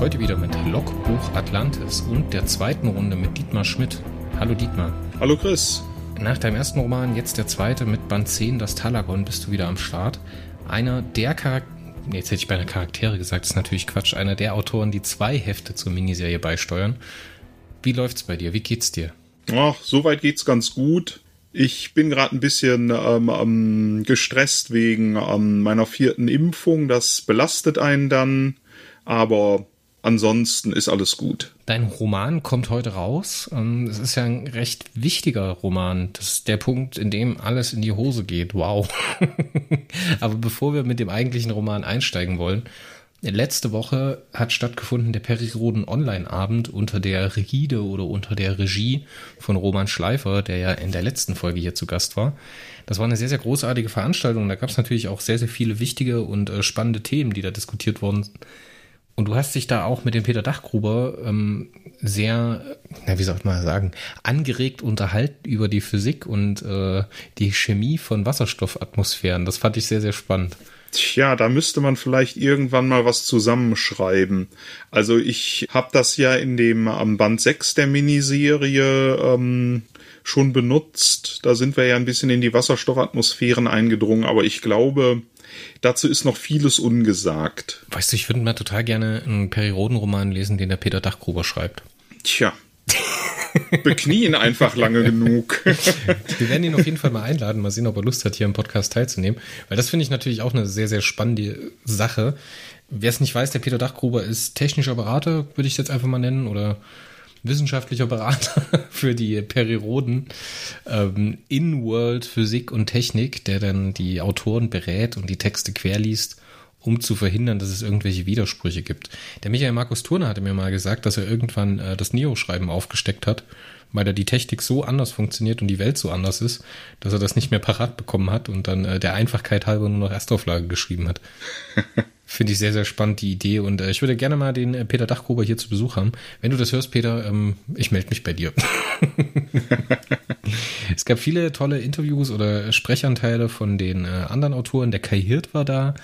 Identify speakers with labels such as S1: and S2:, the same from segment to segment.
S1: Heute wieder mit Logbuch Atlantis und der zweiten Runde mit Dietmar Schmidt. Hallo Dietmar.
S2: Hallo Chris.
S1: Nach deinem ersten Roman, jetzt der zweite mit Band 10, das Talagon, bist du wieder am Start. Einer der Charaktere, jetzt hätte ich beinahe Charaktere gesagt, ist natürlich Quatsch, einer der Autoren, die zwei Hefte zur Miniserie beisteuern. Wie läuft's bei dir? Wie geht's dir?
S2: Ach, soweit geht's ganz gut. Ich bin gerade ein bisschen ähm, ähm, gestresst wegen ähm, meiner vierten Impfung. Das belastet einen dann. Aber ansonsten ist alles gut.
S1: Dein Roman kommt heute raus. Ähm, es ist ja ein recht wichtiger Roman. Das ist der Punkt, in dem alles in die Hose geht. Wow. Aber bevor wir mit dem eigentlichen Roman einsteigen wollen, Letzte Woche hat stattgefunden der Periroden Online-Abend unter der Rigide oder unter der Regie von Roman Schleifer, der ja in der letzten Folge hier zu Gast war. Das war eine sehr, sehr großartige Veranstaltung. Da gab es natürlich auch sehr, sehr viele wichtige und äh, spannende Themen, die da diskutiert wurden. Und du hast dich da auch mit dem Peter Dachgruber ähm, sehr, na, wie soll ich mal sagen, angeregt unterhalten über die Physik und äh, die Chemie von Wasserstoffatmosphären. Das fand ich sehr, sehr spannend.
S2: Tja, da müsste man vielleicht irgendwann mal was zusammenschreiben. Also ich habe das ja in dem am Band 6 der Miniserie ähm, schon benutzt. Da sind wir ja ein bisschen in die Wasserstoffatmosphären eingedrungen, aber ich glaube, dazu ist noch vieles ungesagt.
S1: Weißt du, ich würde mal total gerne einen Periodenroman lesen, den der Peter Dachgruber schreibt.
S2: Tja. beknien einfach lange genug.
S1: Wir werden ihn auf jeden Fall mal einladen, mal sehen, ob er Lust hat, hier im Podcast teilzunehmen. Weil das finde ich natürlich auch eine sehr, sehr spannende Sache. Wer es nicht weiß, der Peter Dachgruber ist technischer Berater, würde ich jetzt einfach mal nennen, oder wissenschaftlicher Berater für die Periroden ähm, in World Physik und Technik, der dann die Autoren berät und die Texte querliest um zu verhindern, dass es irgendwelche Widersprüche gibt. Der Michael Markus Turner hatte mir mal gesagt, dass er irgendwann äh, das Neo-Schreiben aufgesteckt hat, weil da die Technik so anders funktioniert und die Welt so anders ist, dass er das nicht mehr parat bekommen hat und dann äh, der Einfachkeit halber nur noch Erstauflage geschrieben hat. Finde ich sehr, sehr spannend, die Idee. Und äh, ich würde gerne mal den äh, Peter Dachgruber hier zu Besuch haben. Wenn du das hörst, Peter, ähm, ich melde mich bei dir. es gab viele tolle Interviews oder Sprechanteile von den äh, anderen Autoren. Der Kai Hirt war da.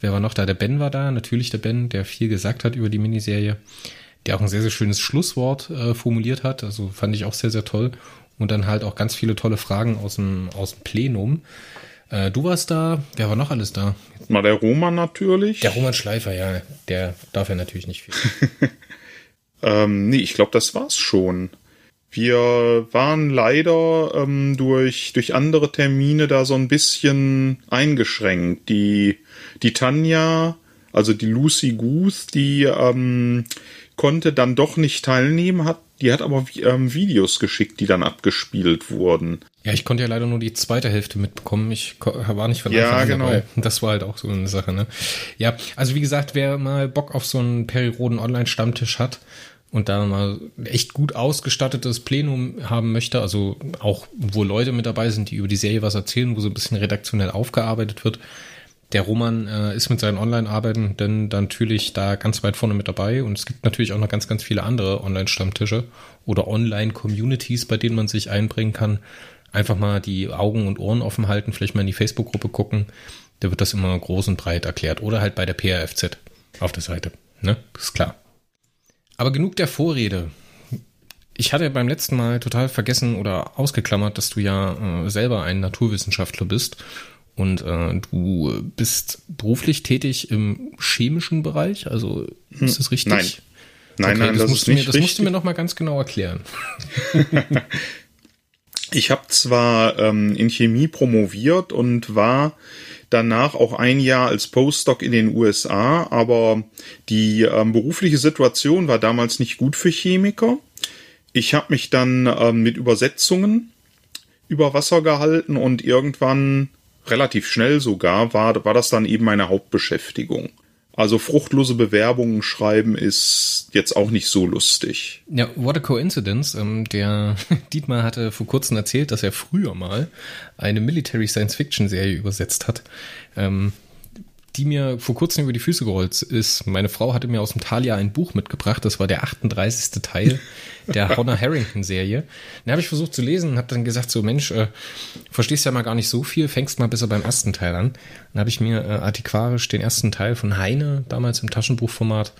S1: Wer war noch da? Der Ben war da. Natürlich der Ben, der viel gesagt hat über die Miniserie. Der auch ein sehr, sehr schönes Schlusswort äh, formuliert hat. Also fand ich auch sehr, sehr toll. Und dann halt auch ganz viele tolle Fragen aus dem, aus dem Plenum. Äh, du warst da. Wer war noch alles da?
S2: Mal der Roman natürlich.
S1: Der Roman Schleifer, ja. Der darf ja natürlich nicht viel.
S2: ähm, nee, ich glaube, das war's schon. Wir waren leider ähm, durch, durch andere Termine da so ein bisschen eingeschränkt. Die, die Tanja, also die Lucy Guth, die ähm, konnte dann doch nicht teilnehmen, hat, die hat aber ähm, Videos geschickt, die dann abgespielt wurden.
S1: Ja, ich konnte ja leider nur die zweite Hälfte mitbekommen. Ich war nicht von
S2: Anfang ja, genau. dabei.
S1: Das war halt auch so eine Sache, ne? Ja, also wie gesagt, wer mal Bock auf so einen Periroden Online-Stammtisch hat und da mal echt gut ausgestattetes Plenum haben möchte, also auch wo Leute mit dabei sind, die über die Serie was erzählen, wo so ein bisschen redaktionell aufgearbeitet wird, der Roman äh, ist mit seinen Online-Arbeiten dann, dann natürlich da ganz weit vorne mit dabei und es gibt natürlich auch noch ganz, ganz viele andere Online-Stammtische oder Online-Communities, bei denen man sich einbringen kann. Einfach mal die Augen und Ohren offen halten, vielleicht mal in die Facebook-Gruppe gucken. Da wird das immer groß und breit erklärt. Oder halt bei der PRFZ auf der Seite. Ne? Ist klar. Aber genug der Vorrede. Ich hatte beim letzten Mal total vergessen oder ausgeklammert, dass du ja äh, selber ein Naturwissenschaftler bist und äh, du bist beruflich tätig im chemischen Bereich, also ist das richtig?
S2: Nein. Nein,
S1: okay,
S2: nein,
S1: das,
S2: das
S1: musst
S2: ist
S1: du mir, das
S2: richtig.
S1: musst du mir noch mal ganz genau erklären.
S2: ich habe zwar ähm, in Chemie promoviert und war danach auch ein Jahr als Postdoc in den USA, aber die ähm, berufliche Situation war damals nicht gut für Chemiker. Ich habe mich dann ähm, mit Übersetzungen über Wasser gehalten und irgendwann relativ schnell sogar, war, war das dann eben meine Hauptbeschäftigung. Also fruchtlose Bewerbungen schreiben ist jetzt auch nicht so lustig.
S1: Ja, what a coincidence. Ähm, der Dietmar hatte vor kurzem erzählt, dass er früher mal eine Military Science Fiction Serie übersetzt hat. Die mir vor kurzem über die Füße gerollt ist. Meine Frau hatte mir aus dem Thalia ein Buch mitgebracht. Das war der 38. Teil der Honor Harrington Serie. Den habe ich versucht zu lesen und habe dann gesagt so, Mensch, äh, verstehst ja mal gar nicht so viel, fängst mal besser beim ersten Teil an. Dann habe ich mir äh, antiquarisch den ersten Teil von Heine, damals im Taschenbuchformat,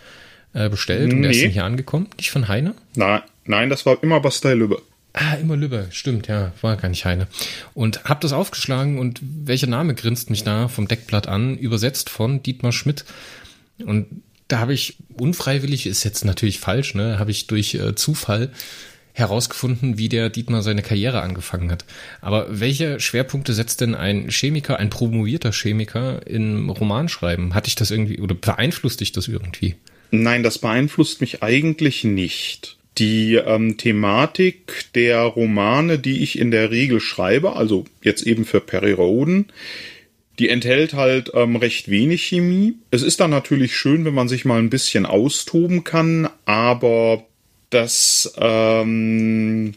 S1: äh, bestellt. Nee. Und der ist dann hier angekommen. Nicht von Heine?
S2: Nein, nein, das war immer Bastei Lübbe.
S1: Ah, immer Lübbe, stimmt, ja, war gar nicht Heine. Und hab das aufgeschlagen und welcher Name grinst mich da vom Deckblatt an, übersetzt von Dietmar Schmidt. Und da habe ich unfreiwillig, ist jetzt natürlich falsch, ne, habe ich durch äh, Zufall herausgefunden, wie der Dietmar seine Karriere angefangen hat. Aber welche Schwerpunkte setzt denn ein Chemiker, ein promovierter Chemiker im Romanschreiben? Hatte ich das irgendwie oder beeinflusst dich das irgendwie?
S2: Nein, das beeinflusst mich eigentlich nicht. Die ähm, Thematik der Romane, die ich in der Regel schreibe, also jetzt eben für Perry Roden, die enthält halt ähm, recht wenig Chemie. Es ist dann natürlich schön, wenn man sich mal ein bisschen austoben kann, aber das ähm,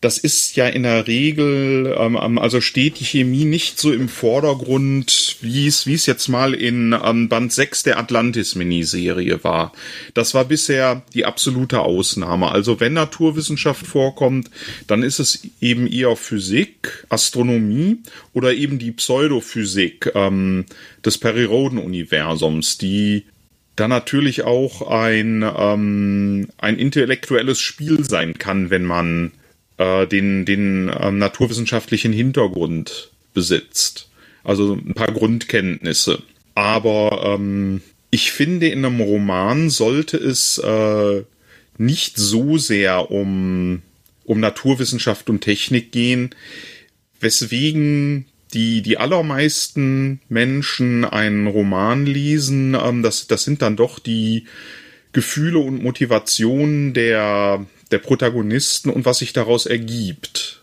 S2: das ist ja in der Regel, ähm, also steht die Chemie nicht so im Vordergrund, wie es, wie es jetzt mal in ähm, Band 6 der Atlantis-Miniserie war. Das war bisher die absolute Ausnahme. Also wenn Naturwissenschaft vorkommt, dann ist es eben eher Physik, Astronomie oder eben die Pseudophysik ähm, des Periroden-Universums, die da natürlich auch ein, ähm, ein intellektuelles Spiel sein kann, wenn man äh, den, den ähm, naturwissenschaftlichen Hintergrund besitzt. Also ein paar Grundkenntnisse. Aber ähm, ich finde, in einem Roman sollte es äh, nicht so sehr um, um Naturwissenschaft und Technik gehen, weswegen die, die allermeisten Menschen einen Roman lesen, ähm, das, das sind dann doch die Gefühle und Motivationen der, der Protagonisten und was sich daraus ergibt.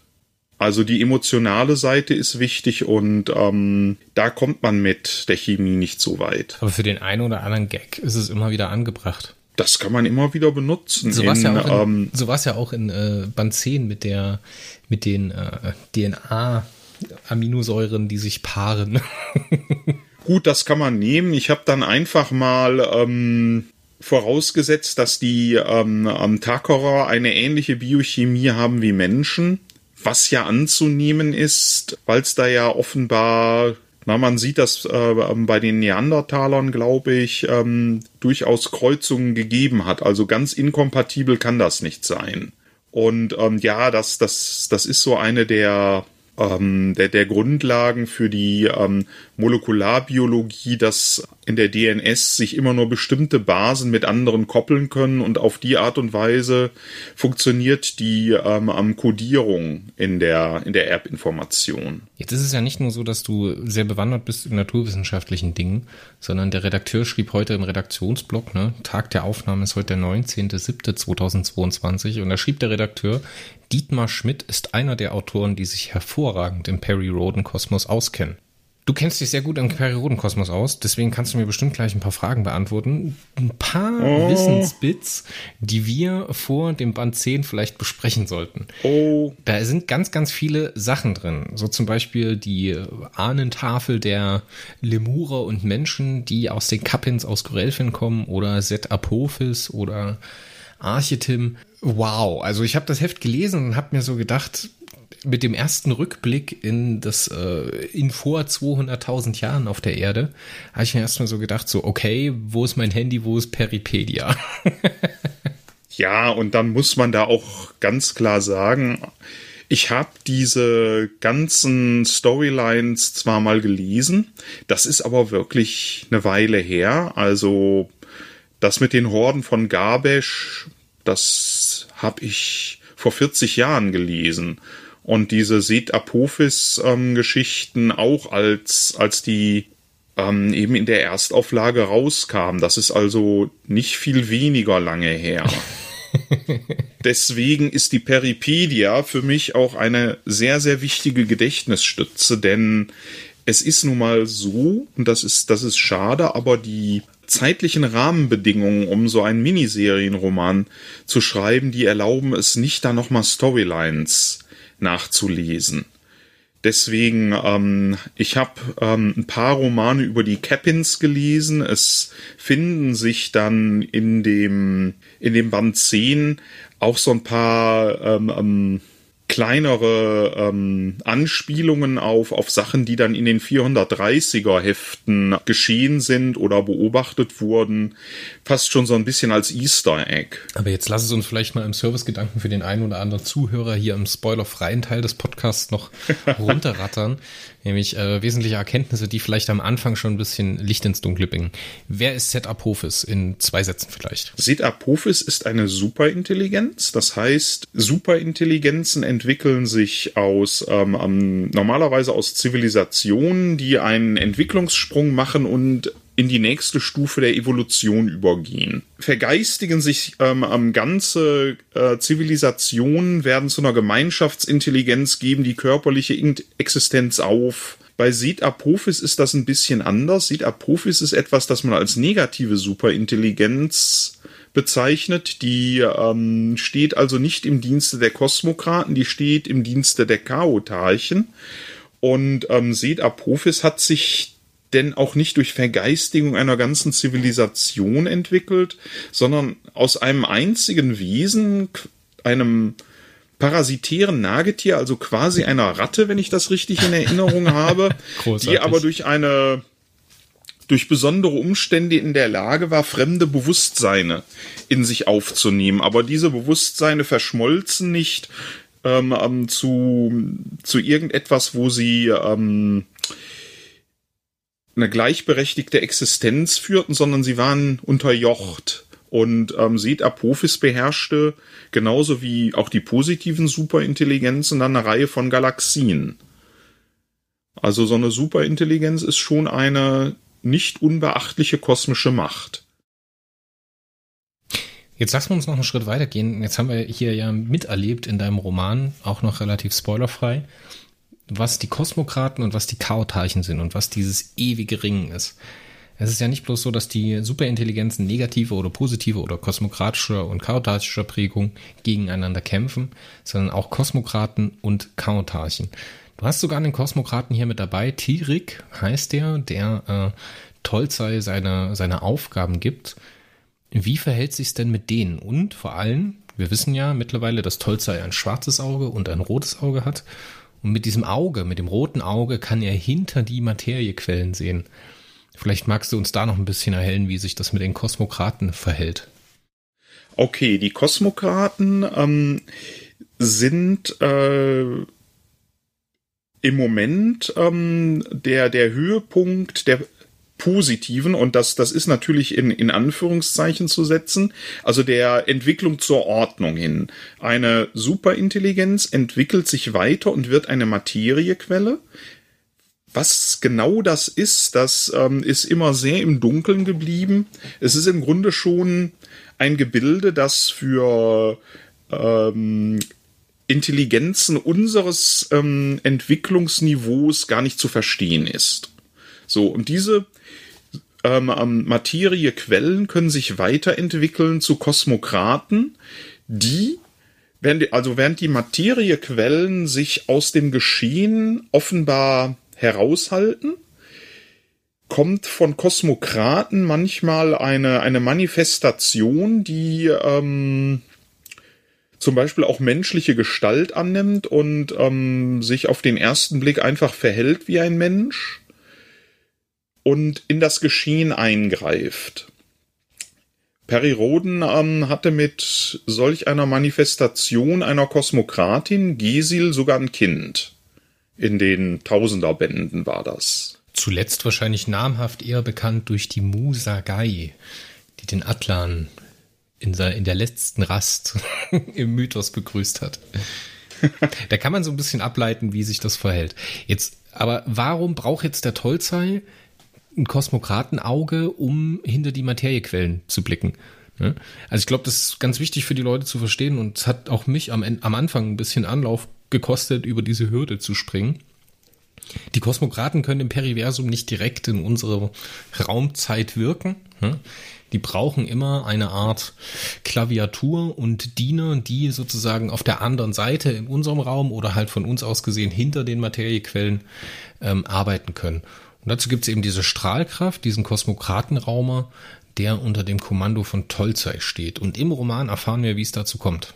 S2: Also die emotionale Seite ist wichtig und ähm, da kommt man mit der Chemie nicht so weit.
S1: Aber für den einen oder anderen Gag ist es immer wieder angebracht.
S2: Das kann man immer wieder benutzen.
S1: So war es ja auch in, ähm, so ja auch in äh, Band 10 mit der mit den äh, DNA Aminosäuren, die sich paaren.
S2: Gut, das kann man nehmen. Ich habe dann einfach mal ähm, vorausgesetzt, dass die ähm, am Takorer eine ähnliche Biochemie haben wie Menschen, was ja anzunehmen ist, weil es da ja offenbar, na, man sieht das äh, ähm, bei den Neandertalern, glaube ich, ähm, durchaus Kreuzungen gegeben hat. Also ganz inkompatibel kann das nicht sein. Und ähm, ja, das, das, das ist so eine der ähm, der, der Grundlagen für die ähm, Molekularbiologie, dass in der DNS sich immer nur bestimmte Basen mit anderen koppeln können und auf die Art und Weise funktioniert die ähm, Kodierung in der, in der Erbinformation.
S1: Jetzt ist es ja nicht nur so, dass du sehr bewandert bist in naturwissenschaftlichen Dingen, sondern der Redakteur schrieb heute im Redaktionsblog, ne, Tag der Aufnahme ist heute der 19.07.2022 und da schrieb der Redakteur, Dietmar Schmidt ist einer der Autoren, die sich hervorragend im Perry-Roden-Kosmos auskennen. Du kennst dich sehr gut im Periodenkosmos aus, deswegen kannst du mir bestimmt gleich ein paar Fragen beantworten. Ein paar oh. Wissensbits, die wir vor dem Band 10 vielleicht besprechen sollten.
S2: Oh.
S1: Da sind ganz, ganz viele Sachen drin. So zum Beispiel die Ahnentafel der Lemurer und Menschen, die aus den Kappins aus Gorelfin kommen oder Set Apophis oder Archetim. Wow, also ich habe das Heft gelesen und habe mir so gedacht, mit dem ersten Rückblick in das äh, in vor 200.000 Jahren auf der Erde, habe ich mir erstmal so gedacht, so okay, wo ist mein Handy, wo ist Peripedia?
S2: ja, und dann muss man da auch ganz klar sagen, ich habe diese ganzen Storylines zwar mal gelesen, das ist aber wirklich eine Weile her. Also das mit den Horden von Gabesch, das habe ich vor 40 Jahren gelesen und diese Seth Apophis ähm, Geschichten auch als als die ähm, eben in der Erstauflage rauskamen. Das ist also nicht viel weniger lange her. Deswegen ist die Peripedia für mich auch eine sehr, sehr wichtige Gedächtnisstütze, denn es ist nun mal so, und das ist, das ist schade, aber die zeitlichen Rahmenbedingungen, um so einen Miniserienroman zu schreiben, die erlauben es nicht, da nochmal Storylines nachzulesen. Deswegen, ähm, ich habe ähm, ein paar Romane über die Cappins gelesen. Es finden sich dann in dem, in dem Band 10 auch so ein paar ähm, ähm, kleinere ähm, Anspielungen auf, auf Sachen, die dann in den 430er Heften geschehen sind oder beobachtet wurden, fast schon so ein bisschen als Easter Egg.
S1: Aber jetzt lass es uns vielleicht mal im Servicegedanken für den einen oder anderen Zuhörer hier im spoilerfreien Teil des Podcasts noch runterrattern nämlich äh, wesentliche Erkenntnisse, die vielleicht am Anfang schon ein bisschen Licht ins Dunkle bringen. Wer ist Set Apophis in zwei Sätzen vielleicht?
S2: Set Apophis ist eine Superintelligenz, das heißt, Superintelligenzen entwickeln sich aus ähm, normalerweise aus Zivilisationen, die einen Entwicklungssprung machen und in die nächste Stufe der Evolution übergehen. Vergeistigen sich ähm, ganze äh, Zivilisationen, werden zu einer Gemeinschaftsintelligenz, geben die körperliche Existenz auf. Bei Sid Apophis ist das ein bisschen anders. Sid Apophis ist etwas, das man als negative Superintelligenz bezeichnet. Die ähm, steht also nicht im Dienste der Kosmokraten, die steht im Dienste der Chaotarchen. Und ähm, Sid Apophis hat sich denn auch nicht durch Vergeistigung einer ganzen Zivilisation entwickelt, sondern aus einem einzigen Wesen, einem parasitären Nagetier, also quasi einer Ratte, wenn ich das richtig in Erinnerung habe, die aber durch eine durch besondere Umstände in der Lage war, fremde Bewusstseine in sich aufzunehmen. Aber diese Bewusstseine verschmolzen nicht ähm, ähm, zu, zu irgendetwas, wo sie ähm, eine gleichberechtigte Existenz führten, sondern sie waren unterjocht. Und ähm, Seth Apophis beherrschte genauso wie auch die positiven Superintelligenzen dann eine Reihe von Galaxien. Also so eine Superintelligenz ist schon eine nicht unbeachtliche kosmische Macht.
S1: Jetzt lassen wir uns noch einen Schritt weitergehen. Jetzt haben wir hier ja miterlebt in deinem Roman, auch noch relativ spoilerfrei, was die Kosmokraten und was die Chaotarchen sind und was dieses ewige Ringen ist. Es ist ja nicht bloß so, dass die Superintelligenzen negative oder positive oder kosmokratischer und chaotarchischer Prägung gegeneinander kämpfen, sondern auch Kosmokraten und Chaotarchen. Du hast sogar einen Kosmokraten hier mit dabei. Tirik heißt der, der äh, Tolzei seine, seine Aufgaben gibt. Wie verhält sich's denn mit denen? Und vor allem, wir wissen ja mittlerweile, dass Tolzei ein schwarzes Auge und ein rotes Auge hat. Und mit diesem Auge, mit dem roten Auge, kann er hinter die Materiequellen sehen. Vielleicht magst du uns da noch ein bisschen erhellen, wie sich das mit den Kosmokraten verhält.
S2: Okay, die Kosmokraten ähm, sind äh, im Moment ähm, der, der Höhepunkt der positiven, und das, das ist natürlich in, in Anführungszeichen zu setzen, also der Entwicklung zur Ordnung hin. Eine Superintelligenz entwickelt sich weiter und wird eine Materiequelle. Was genau das ist, das ähm, ist immer sehr im Dunkeln geblieben. Es ist im Grunde schon ein Gebilde, das für ähm, Intelligenzen unseres ähm, Entwicklungsniveaus gar nicht zu verstehen ist. So, und diese ähm, Materiequellen können sich weiterentwickeln zu Kosmokraten, die während, also während die Materiequellen sich aus dem Geschehen offenbar heraushalten, kommt von Kosmokraten manchmal eine, eine Manifestation, die ähm, zum Beispiel auch menschliche Gestalt annimmt und ähm, sich auf den ersten Blick einfach verhält wie ein Mensch und in das Geschehen eingreift. Perry Roden ähm, hatte mit solch einer Manifestation einer Kosmokratin, Gesil, sogar ein Kind. In den Tausenderbänden war das.
S1: Zuletzt wahrscheinlich namhaft eher bekannt durch die Musagai, die den Atlan in der, in der letzten Rast im Mythos begrüßt hat. da kann man so ein bisschen ableiten, wie sich das verhält. Jetzt, aber warum braucht jetzt der Tolzei ein Kosmokratenauge, um hinter die Materiequellen zu blicken. Ne? Also ich glaube, das ist ganz wichtig für die Leute zu verstehen und es hat auch mich am, am Anfang ein bisschen Anlauf gekostet, über diese Hürde zu springen. Die Kosmokraten können im Periversum nicht direkt in unsere Raumzeit wirken. Ne? Die brauchen immer eine Art Klaviatur und Diener, die sozusagen auf der anderen Seite in unserem Raum oder halt von uns aus gesehen hinter den Materiequellen ähm, arbeiten können. Und dazu gibt es eben diese Strahlkraft, diesen Kosmokratenraumer, der unter dem Kommando von Tolzei steht. Und im Roman erfahren wir, wie es dazu kommt.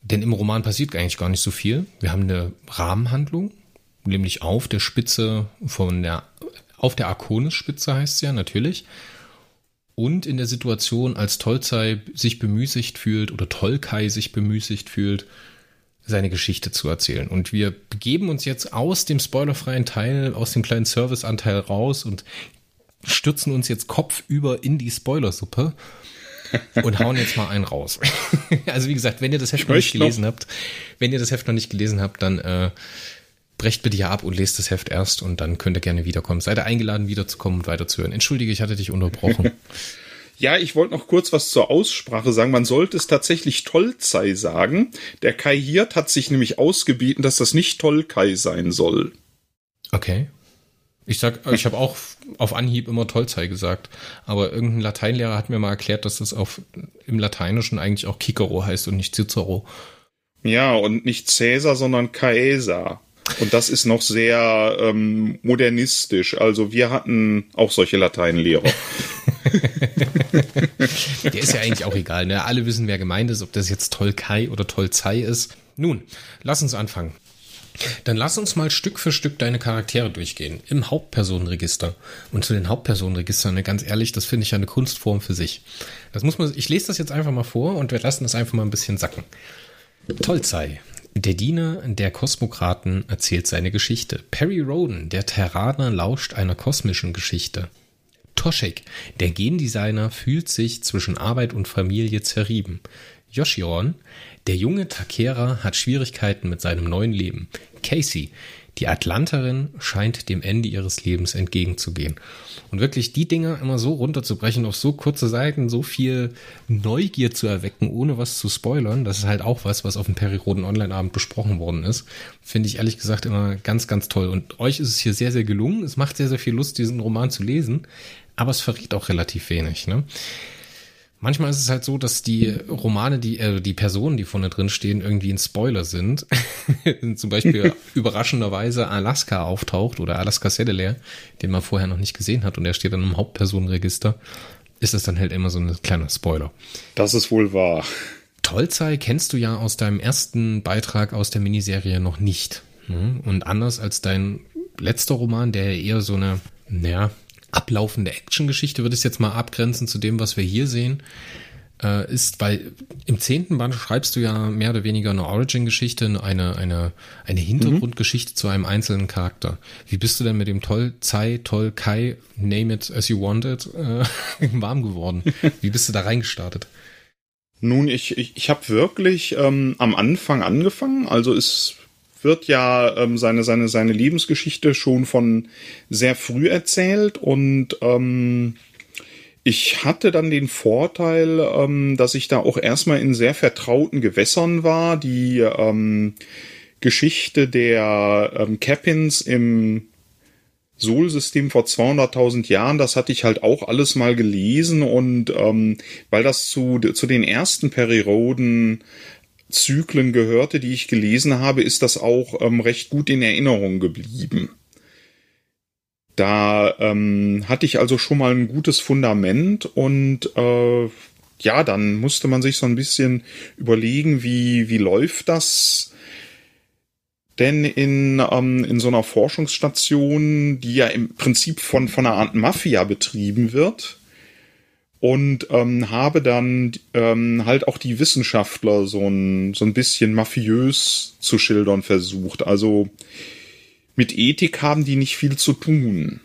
S1: Denn im Roman passiert eigentlich gar nicht so viel. Wir haben eine Rahmenhandlung, nämlich auf der Spitze von der, auf der Arkonis-Spitze heißt es ja natürlich. Und in der Situation, als Tolzei sich bemüßigt fühlt oder Tolkai sich bemüßigt fühlt, seine Geschichte zu erzählen. Und wir begeben uns jetzt aus dem spoilerfreien Teil, aus dem kleinen Serviceanteil raus und stürzen uns jetzt kopfüber in die Spoilersuppe und hauen jetzt mal einen raus. also wie gesagt, wenn ihr das Heft noch nicht gelesen noch. habt, wenn ihr das Heft noch nicht gelesen habt, dann äh, brecht bitte hier ab und lest das Heft erst und dann könnt ihr gerne wiederkommen. Seid ihr eingeladen, wiederzukommen und weiterzuhören. Entschuldige, ich hatte dich unterbrochen.
S2: Ja, ich wollte noch kurz was zur Aussprache sagen. Man sollte es tatsächlich Tolzei sagen. Der Kai Hirt hat sich nämlich ausgebeten, dass das nicht Tolkai sein soll.
S1: Okay. Ich sag, ich habe auch auf Anhieb immer Tolzei gesagt, aber irgendein Lateinlehrer hat mir mal erklärt, dass das auf im Lateinischen eigentlich auch Cicero heißt und nicht Cicero.
S2: Ja, und nicht Cäsar, sondern Caesar. Und das ist noch sehr ähm, modernistisch. Also wir hatten auch solche Lateinlehrer.
S1: Der ist ja eigentlich auch egal. Ne? Alle wissen, wer gemeint ist, ob das jetzt Tolkai oder Tolzei ist. Nun, lass uns anfangen. Dann lass uns mal Stück für Stück deine Charaktere durchgehen. Im Hauptpersonenregister. Und zu den Hauptpersonenregistern, ne, ganz ehrlich, das finde ich ja eine Kunstform für sich. Das muss man, ich lese das jetzt einfach mal vor und wir lassen das einfach mal ein bisschen sacken. Tolzei. Der Diener der Kosmokraten erzählt seine Geschichte. Perry Roden, der Terraner, lauscht einer kosmischen Geschichte. Toshek, der Gendesigner, fühlt sich zwischen Arbeit und Familie zerrieben. Yoshiron, der junge Takera hat Schwierigkeiten mit seinem neuen Leben. Casey, die Atlanterin, scheint dem Ende ihres Lebens entgegenzugehen. Und wirklich die Dinger immer so runterzubrechen, auf so kurze Seiten, so viel Neugier zu erwecken, ohne was zu spoilern, das ist halt auch was, was auf dem Periroden Online-Abend besprochen worden ist. Finde ich ehrlich gesagt immer ganz, ganz toll. Und euch ist es hier sehr, sehr gelungen. Es macht sehr, sehr viel Lust, diesen Roman zu lesen, aber es verriet auch relativ wenig. Ne? Manchmal ist es halt so, dass die Romane, die, äh, die Personen, die vorne drin stehen, irgendwie ein Spoiler sind. Zum Beispiel überraschenderweise Alaska auftaucht oder Alaska Sedelair, den man vorher noch nicht gesehen hat und er steht dann im Hauptpersonenregister, ist das dann halt immer so ein kleiner Spoiler.
S2: Das ist wohl wahr.
S1: Tolzei kennst du ja aus deinem ersten Beitrag aus der Miniserie noch nicht. Hm? Und anders als dein letzter Roman, der eher so eine, naja, ablaufende Actiongeschichte, würde ich jetzt mal abgrenzen zu dem, was wir hier sehen, äh, ist, weil im zehnten Band schreibst du ja mehr oder weniger eine Origin-Geschichte, eine, eine, eine Hintergrundgeschichte mhm. zu einem einzelnen Charakter. Wie bist du denn mit dem Toll Zai, Toll Kai, name it as you want it, äh, warm geworden? Wie bist du da reingestartet?
S2: Nun, ich, ich, ich habe wirklich ähm, am Anfang angefangen. Also ist wird ja ähm, seine, seine, seine Lebensgeschichte schon von sehr früh erzählt und ähm, ich hatte dann den Vorteil, ähm, dass ich da auch erstmal in sehr vertrauten Gewässern war. Die ähm, Geschichte der ähm, Capins im Sol-System vor 200.000 Jahren, das hatte ich halt auch alles mal gelesen und ähm, weil das zu, zu den ersten Periroden Zyklen gehörte, die ich gelesen habe, ist das auch ähm, recht gut in Erinnerung geblieben. Da ähm, hatte ich also schon mal ein gutes Fundament und äh, ja, dann musste man sich so ein bisschen überlegen, wie, wie läuft das denn in, ähm, in so einer Forschungsstation, die ja im Prinzip von, von einer Art Mafia betrieben wird und ähm, habe dann ähm, halt auch die Wissenschaftler so ein, so ein bisschen mafiös zu schildern versucht. Also mit Ethik haben die nicht viel zu tun.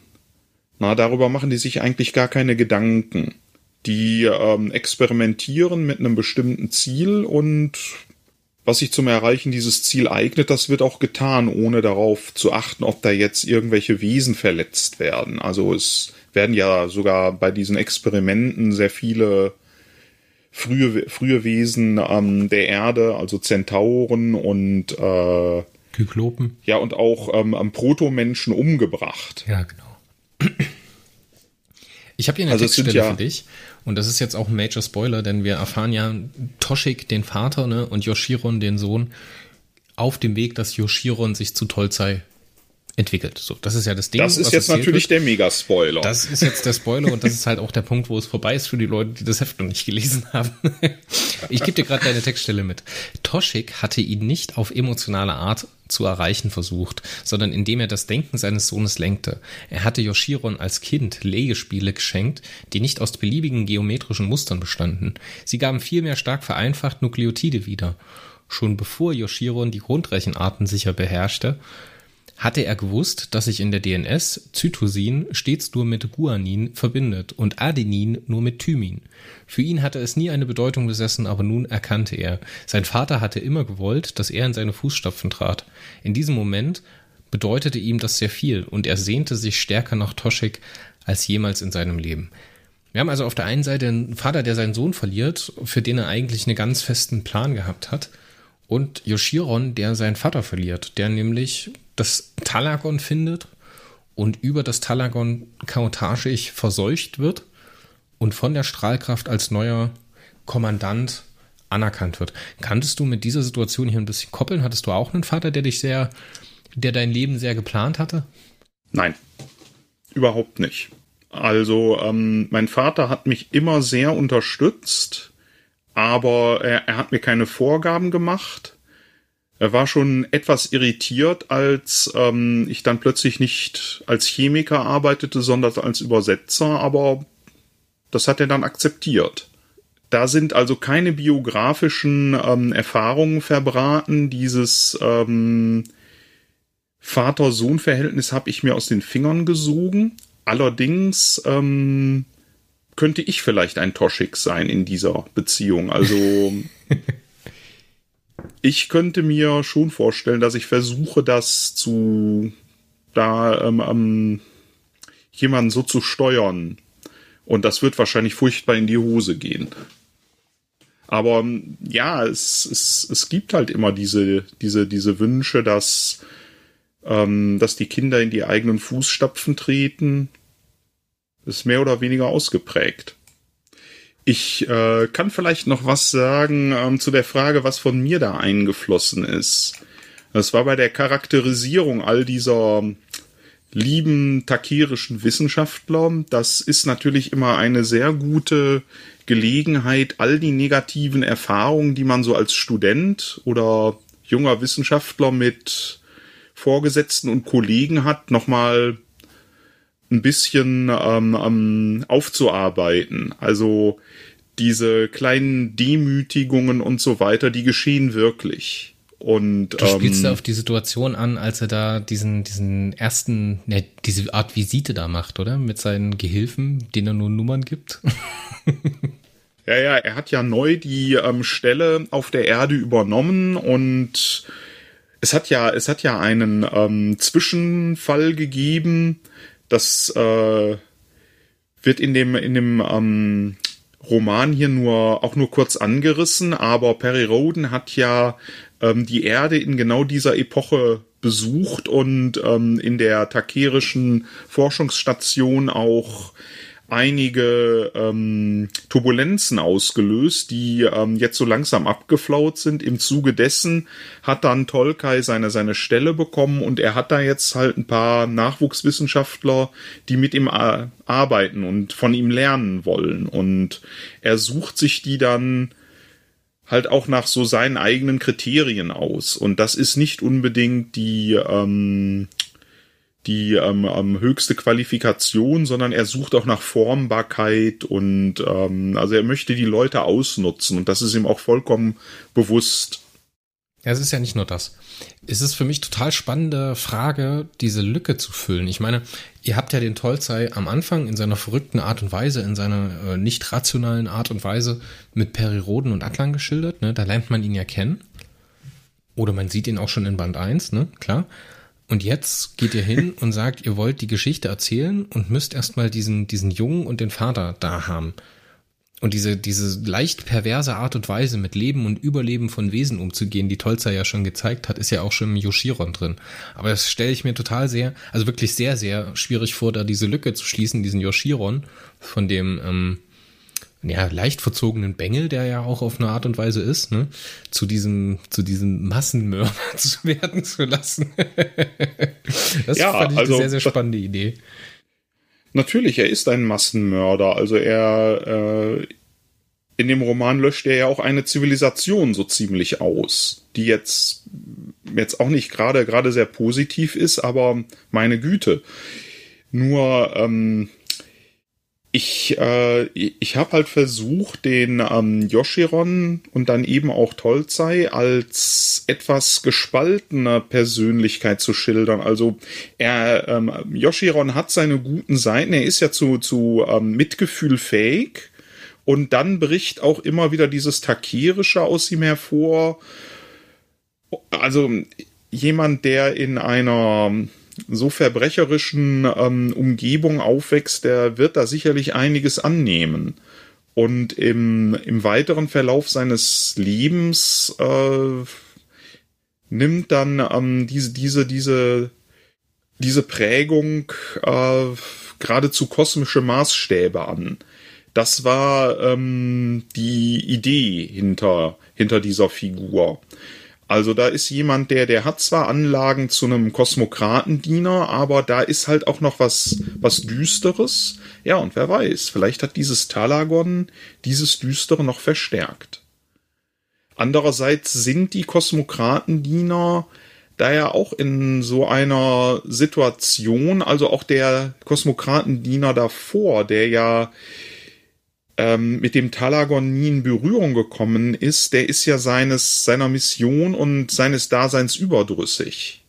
S2: Na, darüber machen die sich eigentlich gar keine Gedanken. Die ähm, experimentieren mit einem bestimmten Ziel und was sich zum Erreichen dieses Ziel eignet, das wird auch getan, ohne darauf zu achten, ob da jetzt irgendwelche Wesen verletzt werden. Also es werden ja sogar bei diesen Experimenten sehr viele frühe, frühe Wesen ähm, der Erde, also Zentauren und äh,
S1: Kyklopen.
S2: Ja, und auch ähm, am Protomenschen umgebracht.
S1: Ja, genau. Ich habe hier eine also Textstelle ja für dich. Und das ist jetzt auch ein Major Spoiler, denn wir erfahren ja Toshik, den Vater, ne, und Yoshiron, den Sohn, auf dem Weg, dass Yoshiron sich zu Tolzei entwickelt. So, das ist ja das Ding.
S2: Das ist jetzt natürlich wird. der Mega-Spoiler.
S1: Das ist jetzt der Spoiler und das ist halt auch der Punkt, wo es vorbei ist für die Leute, die das Heft noch nicht gelesen haben. ich gebe dir gerade deine Textstelle mit. Toschik hatte ihn nicht auf emotionale Art zu erreichen versucht, sondern indem er das Denken seines Sohnes lenkte. Er hatte Yoshiron als Kind Legespiele geschenkt, die nicht aus beliebigen geometrischen Mustern bestanden. Sie gaben vielmehr stark vereinfacht Nukleotide wieder. Schon bevor Yoshiron die Grundrechenarten sicher beherrschte, hatte er gewusst, dass sich in der DNS Zytosin stets nur mit Guanin verbindet und Adenin nur mit Thymin. Für ihn hatte es nie eine Bedeutung besessen, aber nun erkannte er, sein Vater hatte immer gewollt, dass er in seine Fußstapfen trat. In diesem Moment bedeutete ihm das sehr viel und er sehnte sich stärker nach Toschik als jemals in seinem Leben. Wir haben also auf der einen Seite einen Vater, der seinen Sohn verliert, für den er eigentlich einen ganz festen Plan gehabt hat, und Yoshiron, der seinen Vater verliert, der nämlich das Talagon findet und über das Talagon chaotagisch verseucht wird und von der Strahlkraft als neuer Kommandant anerkannt wird. Kanntest du mit dieser Situation hier ein bisschen koppeln? Hattest du auch einen Vater, der dich sehr, der dein Leben sehr geplant hatte?
S2: Nein, überhaupt nicht. Also ähm, mein Vater hat mich immer sehr unterstützt, aber er, er hat mir keine Vorgaben gemacht. Er war schon etwas irritiert, als ähm, ich dann plötzlich nicht als Chemiker arbeitete, sondern als Übersetzer, aber das hat er dann akzeptiert. Da sind also keine biografischen ähm, Erfahrungen verbraten. Dieses ähm, Vater-Sohn-Verhältnis habe ich mir aus den Fingern gesogen. Allerdings ähm, könnte ich vielleicht ein Toschik sein in dieser Beziehung. Also ich könnte mir schon vorstellen, dass ich versuche, das zu da ähm, ähm, jemanden so zu steuern. Und das wird wahrscheinlich furchtbar in die Hose gehen. Aber ähm, ja, es, es, es gibt halt immer diese, diese, diese Wünsche, dass, ähm, dass die Kinder in die eigenen Fußstapfen treten. Ist mehr oder weniger ausgeprägt. Ich äh, kann vielleicht noch was sagen ähm, zu der Frage, was von mir da eingeflossen ist. Das war bei der Charakterisierung all dieser lieben takirischen Wissenschaftler. Das ist natürlich immer eine sehr gute Gelegenheit, all die negativen Erfahrungen, die man so als Student oder junger Wissenschaftler mit Vorgesetzten und Kollegen hat, nochmal ein bisschen ähm, aufzuarbeiten. Also diese kleinen Demütigungen und so weiter, die geschehen wirklich. Und,
S1: du spielst ähm, da auf die Situation an, als er da diesen, diesen ersten, ne, diese Art Visite da macht, oder? Mit seinen Gehilfen, denen er nur Nummern gibt.
S2: ja, ja, er hat ja neu die ähm, Stelle auf der Erde übernommen und es hat ja, es hat ja einen ähm, Zwischenfall gegeben, das äh, wird in dem, in dem ähm, Roman hier nur auch nur kurz angerissen, aber Perry Roden hat ja ähm, die Erde in genau dieser Epoche besucht und ähm, in der takerischen Forschungsstation auch einige ähm, Turbulenzen ausgelöst, die ähm, jetzt so langsam abgeflaut sind. Im Zuge dessen hat dann Tolkai seine, seine Stelle bekommen und er hat da jetzt halt ein paar Nachwuchswissenschaftler, die mit ihm arbeiten und von ihm lernen wollen. Und er sucht sich die dann halt auch nach so seinen eigenen Kriterien aus. Und das ist nicht unbedingt die ähm, die ähm, ähm, höchste Qualifikation, sondern er sucht auch nach Formbarkeit und ähm, also er möchte die Leute ausnutzen und das ist ihm auch vollkommen bewusst.
S1: Ja, es ist ja nicht nur das. Es ist für mich total spannende Frage, diese Lücke zu füllen. Ich meine, ihr habt ja den Tolzei am Anfang in seiner verrückten Art und Weise, in seiner äh, nicht rationalen Art und Weise mit Periroden und Atlan geschildert. Ne? Da lernt man ihn ja kennen. Oder man sieht ihn auch schon in Band 1, ne? Klar. Und jetzt geht ihr hin und sagt, ihr wollt die Geschichte erzählen und müsst erstmal diesen, diesen Jungen und den Vater da haben. und diese, diese leicht perverse Art und Weise, mit Leben und Überleben von Wesen umzugehen, die Tolzer ja schon gezeigt hat, ist ja auch schon im Yoshiron drin. Aber das stelle ich mir total sehr, also wirklich sehr, sehr schwierig vor, da diese Lücke zu schließen, diesen Yoshiron von dem, ähm, ja, leicht verzogenen Bengel, der ja auch auf eine Art und Weise ist, ne, zu diesem, zu diesem Massenmörder zu werden zu lassen. das ja, fand ich also, eine sehr, sehr spannende Idee.
S2: Natürlich, er ist ein Massenmörder. Also er äh, in dem Roman löscht er ja auch eine Zivilisation so ziemlich aus, die jetzt jetzt auch nicht gerade gerade sehr positiv ist, aber meine Güte. Nur ähm, ich, äh, ich habe halt versucht, den ähm, Yoshiron und dann eben auch Tolzei als etwas gespaltener Persönlichkeit zu schildern. Also er, ähm, Yoshiron hat seine guten Seiten, er ist ja zu, zu ähm, Mitgefühl fähig und dann bricht auch immer wieder dieses Takirische aus ihm hervor. Also jemand, der in einer so verbrecherischen ähm, Umgebung aufwächst, der wird da sicherlich einiges annehmen. Und im, im weiteren Verlauf seines Lebens äh, nimmt dann ähm, diese, diese, diese, diese Prägung äh, geradezu kosmische Maßstäbe an. Das war ähm, die Idee hinter, hinter dieser Figur. Also da ist jemand, der, der hat zwar Anlagen zu einem Kosmokratendiener, aber da ist halt auch noch was, was Düsteres. Ja, und wer weiß, vielleicht hat dieses Talagon dieses Düstere noch verstärkt. Andererseits sind die Kosmokratendiener da ja auch in so einer Situation, also auch der Kosmokratendiener davor, der ja ähm, mit dem Talagon nie in Berührung gekommen ist, der ist ja seines, seiner Mission und seines Daseins überdrüssig.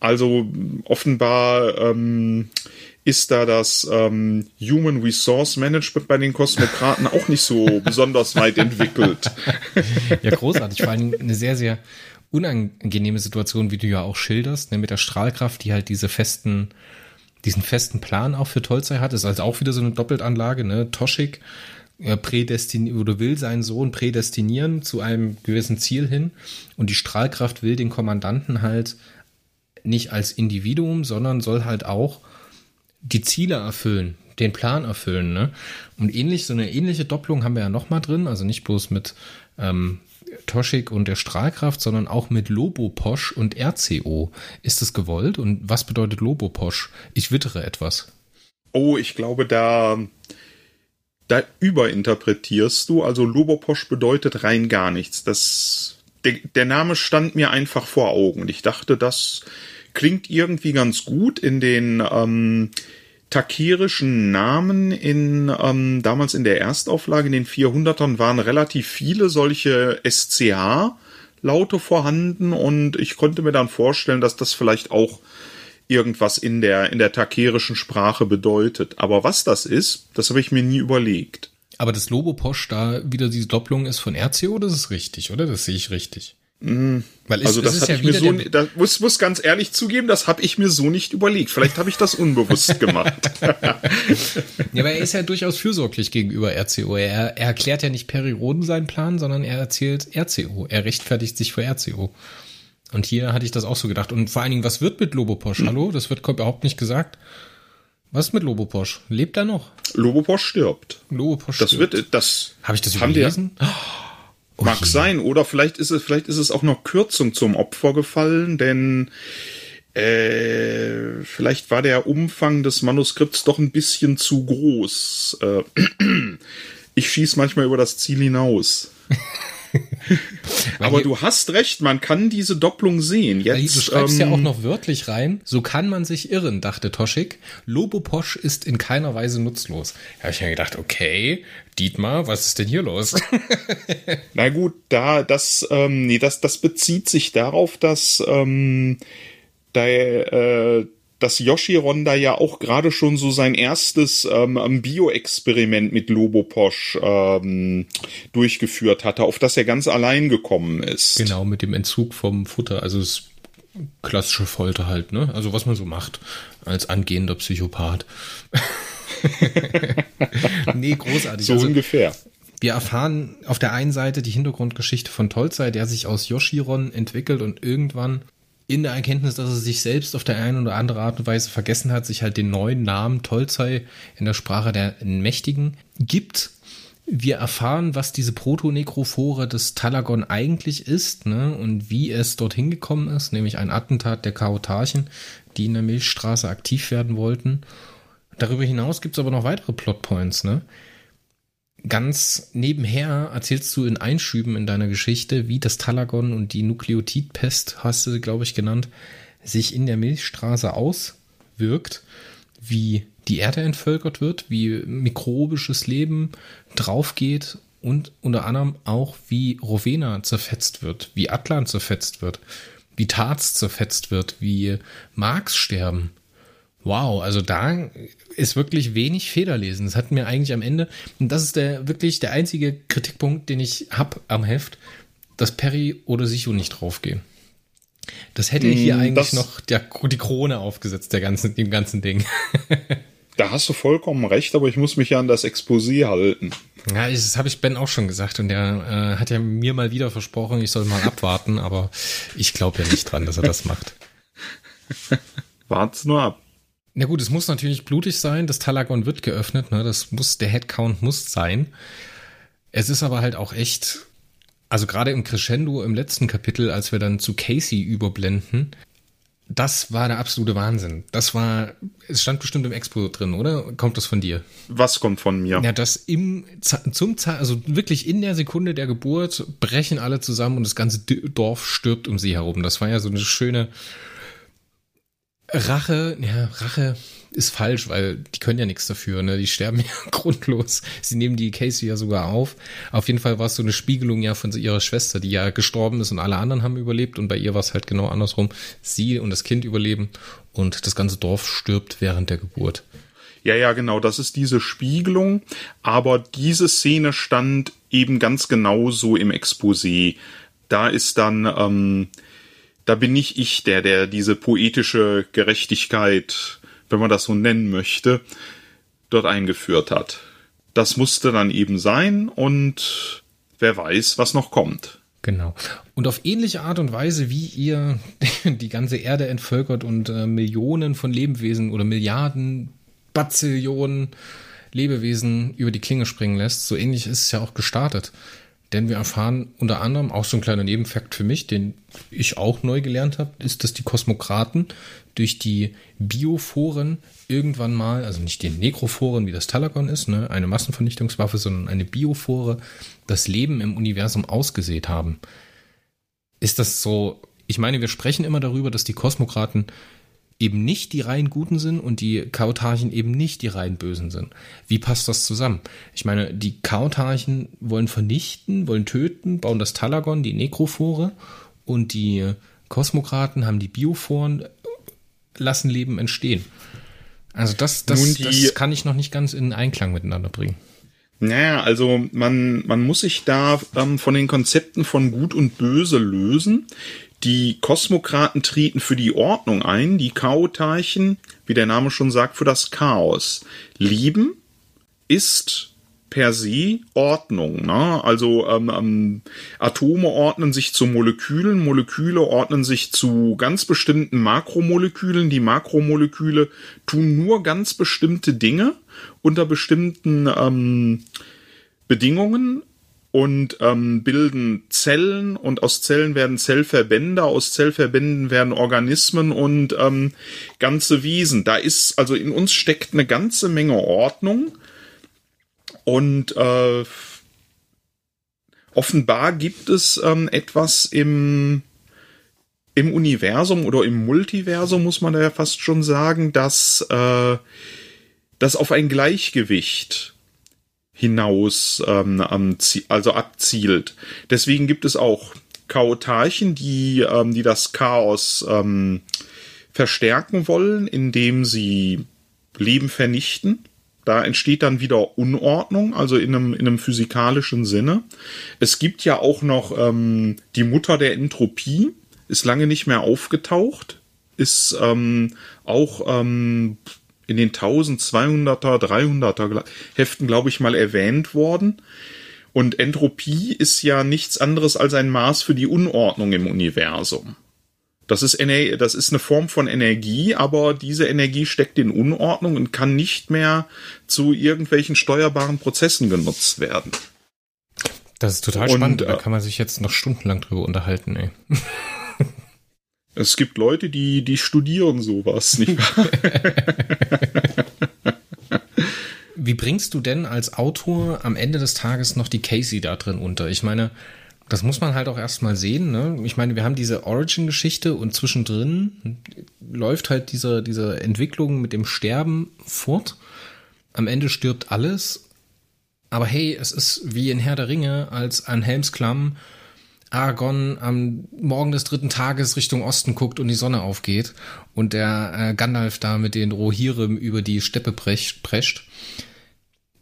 S2: Also offenbar ähm, ist da das ähm, Human Resource Management bei den Kosmokraten auch nicht so besonders weit entwickelt.
S1: Ja, großartig. Vor allem eine sehr, sehr unangenehme Situation, wie du ja auch schilderst, ne, mit der Strahlkraft, die halt diese festen diesen festen Plan auch für Tolzei hat. Ist also auch wieder so eine Doppeltanlage, ne? Toschik äh, oder will seinen Sohn prädestinieren zu einem gewissen Ziel hin und die Strahlkraft will den Kommandanten halt nicht als Individuum, sondern soll halt auch die Ziele erfüllen, den Plan erfüllen. Ne? Und ähnlich, so eine ähnliche Doppelung haben wir ja nochmal drin, also nicht bloß mit ähm, Toschik und der Strahlkraft, sondern auch mit Loboposch und RCO. Ist das gewollt? Und was bedeutet Loboposch? Ich wittere etwas.
S2: Oh, ich glaube, da, da überinterpretierst du. Also Loboposch bedeutet rein gar nichts. Das, der, der Name stand mir einfach vor Augen. Und ich dachte, das klingt irgendwie ganz gut in den ähm, takirischen Namen in ähm, damals in der Erstauflage in den 400ern waren relativ viele solche SCH Laute vorhanden und ich konnte mir dann vorstellen, dass das vielleicht auch irgendwas in der in der takirischen Sprache bedeutet. Aber was das ist, das habe ich mir nie überlegt.
S1: Aber das Lobo-Posch da wieder diese Doppelung ist von RCO, das ist richtig, oder? Das sehe ich richtig.
S2: Mhm. Weil es, also das habe ja ich mir so, da muss, muss ganz ehrlich zugeben, das habe ich mir so nicht überlegt. Vielleicht habe ich das unbewusst gemacht.
S1: ja, aber er ist ja durchaus fürsorglich gegenüber RCO. Er, er erklärt ja nicht Periroden seinen Plan, sondern er erzählt RCO. Er rechtfertigt sich für RCO. Und hier hatte ich das auch so gedacht. Und vor allen Dingen, was wird mit Loboposch? Mhm. Hallo? Das wird überhaupt nicht gesagt. Was ist mit Loboposch? Lebt er noch?
S2: Loboposch stirbt.
S1: Loboposch
S2: das stirbt. wird, das.
S1: Habe ich das überlesen?
S2: Der, Oh Mag sein, oder vielleicht ist es, vielleicht ist es auch noch Kürzung zum Opfer gefallen, denn äh, vielleicht war der Umfang des Manuskripts doch ein bisschen zu groß. Äh, ich schieß manchmal über das Ziel hinaus. Aber du hast recht, man kann diese Doppelung sehen. Jetzt,
S1: du schreibst ähm, ja auch noch wörtlich rein, so kann man sich irren, dachte Toschik. Loboposch ist in keiner Weise nutzlos. Da habe ich mir gedacht, okay, Dietmar, was ist denn hier los?
S2: Na gut, da, das, ähm, nee, das, das bezieht sich darauf, dass ähm, da, äh, dass Yoshiron da ja auch gerade schon so sein erstes ähm, Bio-Experiment mit Loboposch ähm, durchgeführt hatte, auf das er ganz allein gekommen ist.
S1: Genau, mit dem Entzug vom Futter, also das klassische Folter halt, ne? Also was man so macht als angehender Psychopath. nee, großartig.
S2: So also, ungefähr.
S1: Wir erfahren auf der einen Seite die Hintergrundgeschichte von Tolzei, der sich aus Yoshiron entwickelt und irgendwann in der Erkenntnis, dass er sich selbst auf der eine oder andere Art und Weise vergessen hat, sich halt den neuen Namen Tolzei in der Sprache der Mächtigen gibt. Wir erfahren, was diese Protonekrophore des Talagon eigentlich ist ne, und wie es dorthin gekommen ist, nämlich ein Attentat der Chaotarchen, die in der Milchstraße aktiv werden wollten. Darüber hinaus gibt es aber noch weitere Plotpoints. Ne? Ganz nebenher erzählst du in Einschüben in deiner Geschichte, wie das Talagon und die Nukleotidpest, hast du, glaube ich, genannt, sich in der Milchstraße auswirkt, wie die Erde entvölkert wird, wie mikrobisches Leben draufgeht und unter anderem auch, wie Rowena zerfetzt wird, wie Atlan zerfetzt wird, wie Tarz zerfetzt wird, wie Marx sterben. Wow, also da ist wirklich wenig Federlesen. Das hat mir eigentlich am Ende, und das ist der wirklich der einzige Kritikpunkt, den ich habe am Heft, dass Perry oder Sichu nicht draufgehen. Das hätte hier mm, eigentlich noch der, die Krone aufgesetzt, der ganzen, dem ganzen Ding.
S2: da hast du vollkommen recht, aber ich muss mich ja an das Exposé halten.
S1: Ja, das habe ich Ben auch schon gesagt und der äh, hat ja mir mal wieder versprochen, ich soll mal abwarten, aber ich glaube ja nicht dran, dass er das macht.
S2: Wart's nur ab.
S1: Na gut, es muss natürlich blutig sein. Das Talagon wird geöffnet. Ne? Das muss, der Headcount muss sein. Es ist aber halt auch echt, also gerade im Crescendo im letzten Kapitel, als wir dann zu Casey überblenden, das war der absolute Wahnsinn. Das war, es stand bestimmt im Expo drin, oder? Kommt das von dir?
S2: Was kommt von mir?
S1: Ja, das im, zum, also wirklich in der Sekunde der Geburt brechen alle zusammen und das ganze Dorf stirbt um sie herum. Das war ja so eine schöne, Rache, ja, Rache ist falsch, weil die können ja nichts dafür, ne? Die sterben ja grundlos. Sie nehmen die Casey ja sogar auf. Auf jeden Fall war es so eine Spiegelung ja von ihrer Schwester, die ja gestorben ist und alle anderen haben überlebt und bei ihr war es halt genau andersrum. Sie und das Kind überleben und das ganze Dorf stirbt während der Geburt.
S2: Ja, ja, genau, das ist diese Spiegelung, aber diese Szene stand eben ganz genau so im Exposé. Da ist dann ähm, da bin nicht ich der, der diese poetische Gerechtigkeit, wenn man das so nennen möchte, dort eingeführt hat. Das musste dann eben sein und wer weiß, was noch kommt.
S1: Genau. Und auf ähnliche Art und Weise, wie ihr die ganze Erde entvölkert und äh, Millionen von Lebewesen oder Milliarden, Bazillionen Lebewesen über die Klinge springen lässt, so ähnlich ist es ja auch gestartet. Denn wir erfahren unter anderem, auch so ein kleiner Nebenfakt für mich, den ich auch neu gelernt habe, ist, dass die Kosmokraten durch die Biophoren irgendwann mal, also nicht die Nekrophoren, wie das Talagon ist, ne, eine Massenvernichtungswaffe, sondern eine Biophore, das Leben im Universum ausgesät haben. Ist das so? Ich meine, wir sprechen immer darüber, dass die Kosmokraten eben nicht die rein Guten sind und die Kautarchen eben nicht die rein Bösen sind. Wie passt das zusammen? Ich meine, die Kautarchen wollen vernichten, wollen töten, bauen das Talagon, die Nekrophore und die Kosmokraten haben die Biophoren, lassen Leben entstehen. Also das, das, das kann ich noch nicht ganz in Einklang miteinander bringen.
S2: Naja, also man, man muss sich da ähm, von den Konzepten von Gut und Böse lösen. Die Kosmokraten treten für die Ordnung ein, die Chaotarchen, wie der Name schon sagt, für das Chaos. Lieben ist per se Ordnung. Ne? Also ähm, ähm, Atome ordnen sich zu Molekülen, Moleküle ordnen sich zu ganz bestimmten Makromolekülen. Die Makromoleküle tun nur ganz bestimmte Dinge unter bestimmten ähm, Bedingungen und ähm, bilden Zellen und aus Zellen werden Zellverbände, aus Zellverbänden werden Organismen und ähm, ganze Wesen. Da ist, also in uns steckt eine ganze Menge Ordnung und äh, offenbar gibt es ähm, etwas im im Universum oder im Multiversum, muss man da ja fast schon sagen, dass äh, das auf ein Gleichgewicht hinaus ähm, also abzielt. Deswegen gibt es auch Chaotarchen, die, ähm, die das Chaos ähm, verstärken wollen, indem sie Leben vernichten. Da entsteht dann wieder Unordnung, also in einem, in einem physikalischen Sinne. Es gibt ja auch noch ähm, die Mutter der Entropie, ist lange nicht mehr aufgetaucht, ist ähm, auch ähm, in den 1200er, 300er Heften, glaube ich, mal erwähnt worden. Und Entropie ist ja nichts anderes als ein Maß für die Unordnung im Universum. Das ist, Ener das ist eine Form von Energie, aber diese Energie steckt in Unordnung und kann nicht mehr zu irgendwelchen steuerbaren Prozessen genutzt werden.
S1: Das ist total und, spannend. Da äh, kann man sich jetzt noch stundenlang drüber unterhalten, ey.
S2: Es gibt Leute, die, die studieren sowas, nicht wahr?
S1: Wie bringst du denn als Autor am Ende des Tages noch die Casey da drin unter? Ich meine, das muss man halt auch erstmal sehen. Ne? Ich meine, wir haben diese Origin-Geschichte und zwischendrin läuft halt diese, diese Entwicklung mit dem Sterben fort. Am Ende stirbt alles. Aber hey, es ist wie in Herr der Ringe, als ein Helmsklamm Aragorn am Morgen des dritten Tages Richtung Osten guckt und die Sonne aufgeht und der äh, Gandalf da mit den Rohirrim über die Steppe prescht,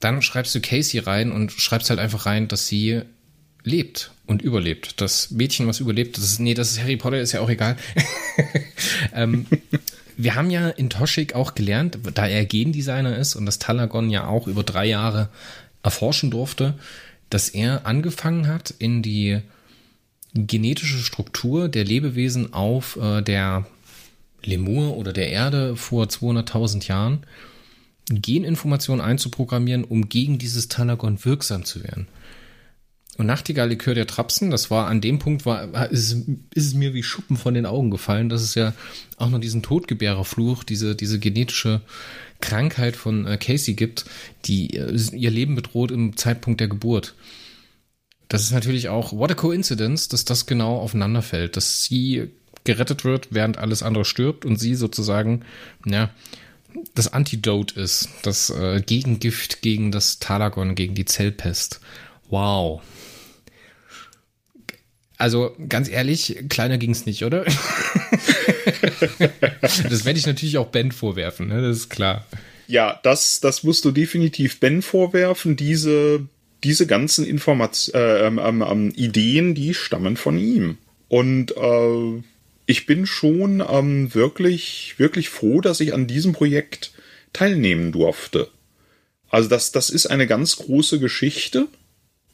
S1: dann schreibst du Casey rein und schreibst halt einfach rein, dass sie lebt und überlebt. Das Mädchen, was überlebt, das ist, nee, das ist Harry Potter, ist ja auch egal. ähm, wir haben ja in Toschik auch gelernt, da er Gendesigner ist und das Talagon ja auch über drei Jahre erforschen durfte, dass er angefangen hat, in die genetische Struktur der Lebewesen auf äh, der Lemur oder der Erde vor 200.000 Jahren Geninformationen einzuprogrammieren, um gegen dieses Talagon wirksam zu werden. Und Nachtigall-Likör der Trapsen, das war an dem Punkt, war, ist, ist es mir wie Schuppen von den Augen gefallen, dass es ja auch noch diesen Todgebärerfluch, diese, diese genetische Krankheit von äh, Casey gibt, die äh, ihr Leben bedroht im Zeitpunkt der Geburt. Das ist natürlich auch, what a coincidence, dass das genau aufeinander fällt, dass sie gerettet wird, während alles andere stirbt und sie sozusagen, ja, das Antidote ist, das äh, Gegengift gegen das Talagon, gegen die Zellpest. Wow. Also ganz ehrlich, kleiner ging es nicht, oder? das werde ich natürlich auch Ben vorwerfen, ne? das ist klar.
S2: Ja, das, das musst du definitiv Ben vorwerfen. Diese diese ganzen Information, äh, ähm, ähm, ähm, Ideen, die stammen von ihm. Und äh, ich bin schon ähm, wirklich, wirklich froh, dass ich an diesem Projekt teilnehmen durfte. Also das, das ist eine ganz große Geschichte.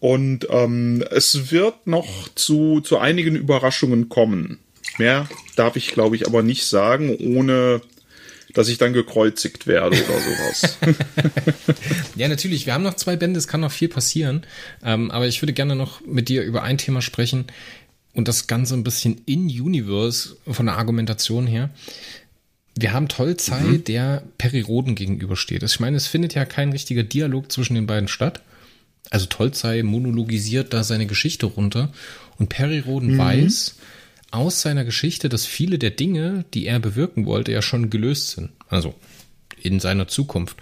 S2: Und ähm, es wird noch zu, zu einigen Überraschungen kommen. Mehr darf ich, glaube ich, aber nicht sagen, ohne dass ich dann gekreuzigt werde oder sowas.
S1: ja, natürlich. Wir haben noch zwei Bände, es kann noch viel passieren. Ähm, aber ich würde gerne noch mit dir über ein Thema sprechen und das Ganze ein bisschen in Universe von der Argumentation her. Wir haben Tolzei, mhm. der Periroden gegenübersteht. Ich meine, es findet ja kein richtiger Dialog zwischen den beiden statt. Also Tolzei monologisiert da seine Geschichte runter und Periroden mhm. weiß, aus seiner Geschichte, dass viele der Dinge, die er bewirken wollte, ja schon gelöst sind. Also in seiner Zukunft.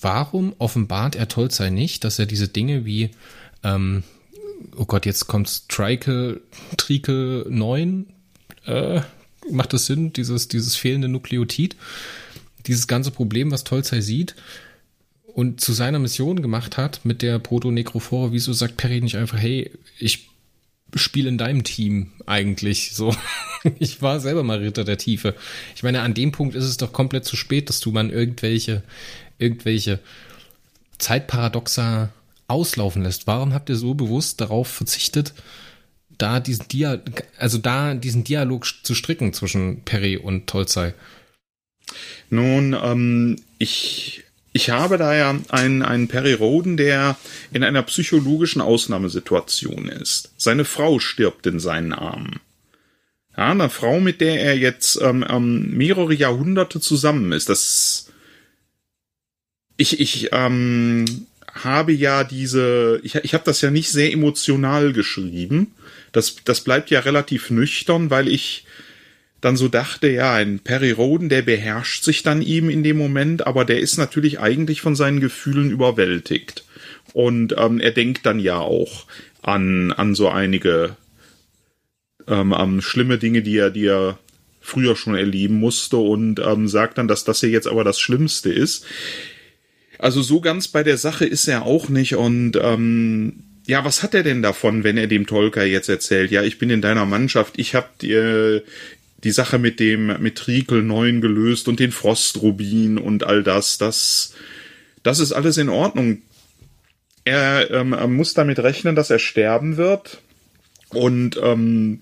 S1: Warum offenbart er Tolzei nicht, dass er diese Dinge wie, ähm, oh Gott, jetzt kommt Trikel, Trikel 9, äh, macht das Sinn, dieses, dieses fehlende Nukleotid, dieses ganze Problem, was Tolzei sieht, und zu seiner Mission gemacht hat mit der Proto-Necrophore, wieso sagt Perry nicht einfach, hey, ich Spiel in deinem Team eigentlich. So, ich war selber mal Ritter der Tiefe. Ich meine, an dem Punkt ist es doch komplett zu spät, dass du man irgendwelche, irgendwelche Zeitparadoxa auslaufen lässt. Warum habt ihr so bewusst darauf verzichtet, da diesen Dia also da diesen Dialog zu stricken zwischen Perry und Tolzei?
S2: Nun, ähm, ich ich habe da ja einen, einen Perry Roden, der in einer psychologischen Ausnahmesituation ist. Seine Frau stirbt in seinen Armen. Ja, eine Frau, mit der er jetzt ähm, ähm, mehrere Jahrhunderte zusammen ist. Das ich ich ähm, habe ja diese ich ich habe das ja nicht sehr emotional geschrieben. Das das bleibt ja relativ nüchtern, weil ich dann so dachte, ja, ein Perry Roden, der beherrscht sich dann ihm in dem Moment, aber der ist natürlich eigentlich von seinen Gefühlen überwältigt. Und ähm, er denkt dann ja auch an, an so einige ähm, um, schlimme Dinge, die er, die er früher schon erleben musste und ähm, sagt dann, dass das hier jetzt aber das Schlimmste ist. Also so ganz bei der Sache ist er auch nicht und ähm, ja, was hat er denn davon, wenn er dem Tolker jetzt erzählt, ja, ich bin in deiner Mannschaft, ich hab dir, die Sache mit dem mit Trikel 9 gelöst und den Frostrubin und all das, das, das ist alles in Ordnung. Er ähm, muss damit rechnen, dass er sterben wird. Und ähm,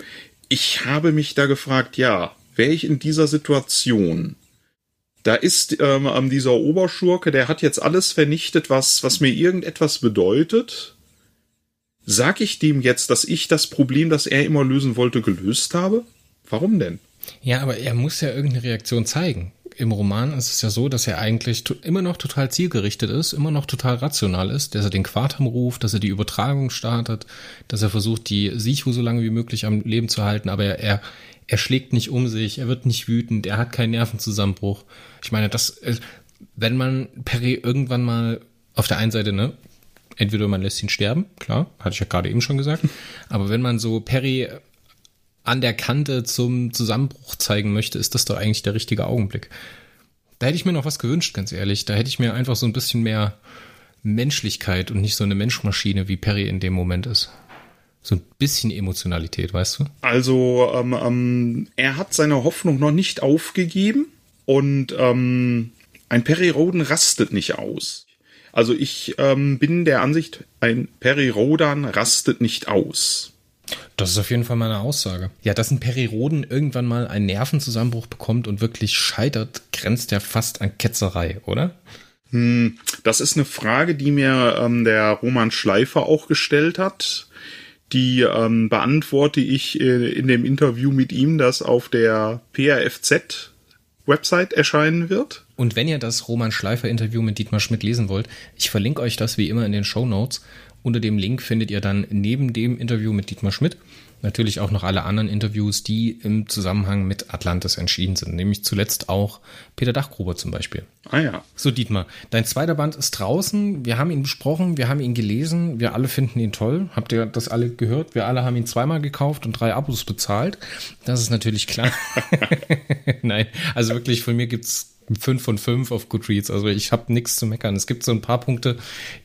S2: ich habe mich da gefragt, ja, wäre ich in dieser Situation, da ist ähm, dieser Oberschurke, der hat jetzt alles vernichtet, was, was mir irgendetwas bedeutet. Sag ich dem jetzt, dass ich das Problem, das er immer lösen wollte, gelöst habe? Warum denn?
S1: Ja, aber er muss ja irgendeine Reaktion zeigen. Im Roman ist es ja so, dass er eigentlich immer noch total zielgerichtet ist, immer noch total rational ist, dass er den Quartam ruft, dass er die Übertragung startet, dass er versucht, die Sichu so lange wie möglich am Leben zu halten, aber er, er schlägt nicht um sich, er wird nicht wütend, er hat keinen Nervenzusammenbruch. Ich meine, das, äh, wenn man Perry irgendwann mal auf der einen Seite, ne, entweder man lässt ihn sterben, klar, hatte ich ja gerade eben schon gesagt, aber wenn man so Perry an der Kante zum Zusammenbruch zeigen möchte, ist das doch eigentlich der richtige Augenblick. Da hätte ich mir noch was gewünscht, ganz ehrlich. Da hätte ich mir einfach so ein bisschen mehr Menschlichkeit und nicht so eine Menschmaschine, wie Perry in dem Moment ist so ein bisschen Emotionalität, weißt du?
S2: Also ähm, ähm, er hat seine Hoffnung noch nicht aufgegeben und ähm, ein Perry Roden rastet nicht aus. Also ich ähm, bin der Ansicht, ein Perry Rodan rastet nicht aus.
S1: Das ist auf jeden Fall meine Aussage. Ja, dass ein Perry Roden irgendwann mal einen Nervenzusammenbruch bekommt und wirklich scheitert, grenzt ja fast an Ketzerei, oder?
S2: Hm, das ist eine Frage, die mir ähm, der Roman Schleifer auch gestellt hat die ähm, beantworte ich äh, in dem Interview mit ihm, das auf der PRFZ Website erscheinen wird.
S1: Und wenn ihr das Roman Schleifer Interview mit Dietmar Schmidt lesen wollt, ich verlinke euch das wie immer in den Show Notes. Unter dem Link findet ihr dann neben dem Interview mit Dietmar Schmidt natürlich auch noch alle anderen Interviews, die im Zusammenhang mit Atlantis entschieden sind. Nämlich zuletzt auch Peter Dachgruber zum Beispiel.
S2: Ah ja.
S1: So, Dietmar, dein zweiter Band ist draußen. Wir haben ihn besprochen, wir haben ihn gelesen. Wir alle finden ihn toll. Habt ihr das alle gehört? Wir alle haben ihn zweimal gekauft und drei Abos bezahlt. Das ist natürlich klar. Nein, also wirklich, von mir gibt's 5 von 5 auf Goodreads. Also ich habe nichts zu meckern. Es gibt so ein paar Punkte,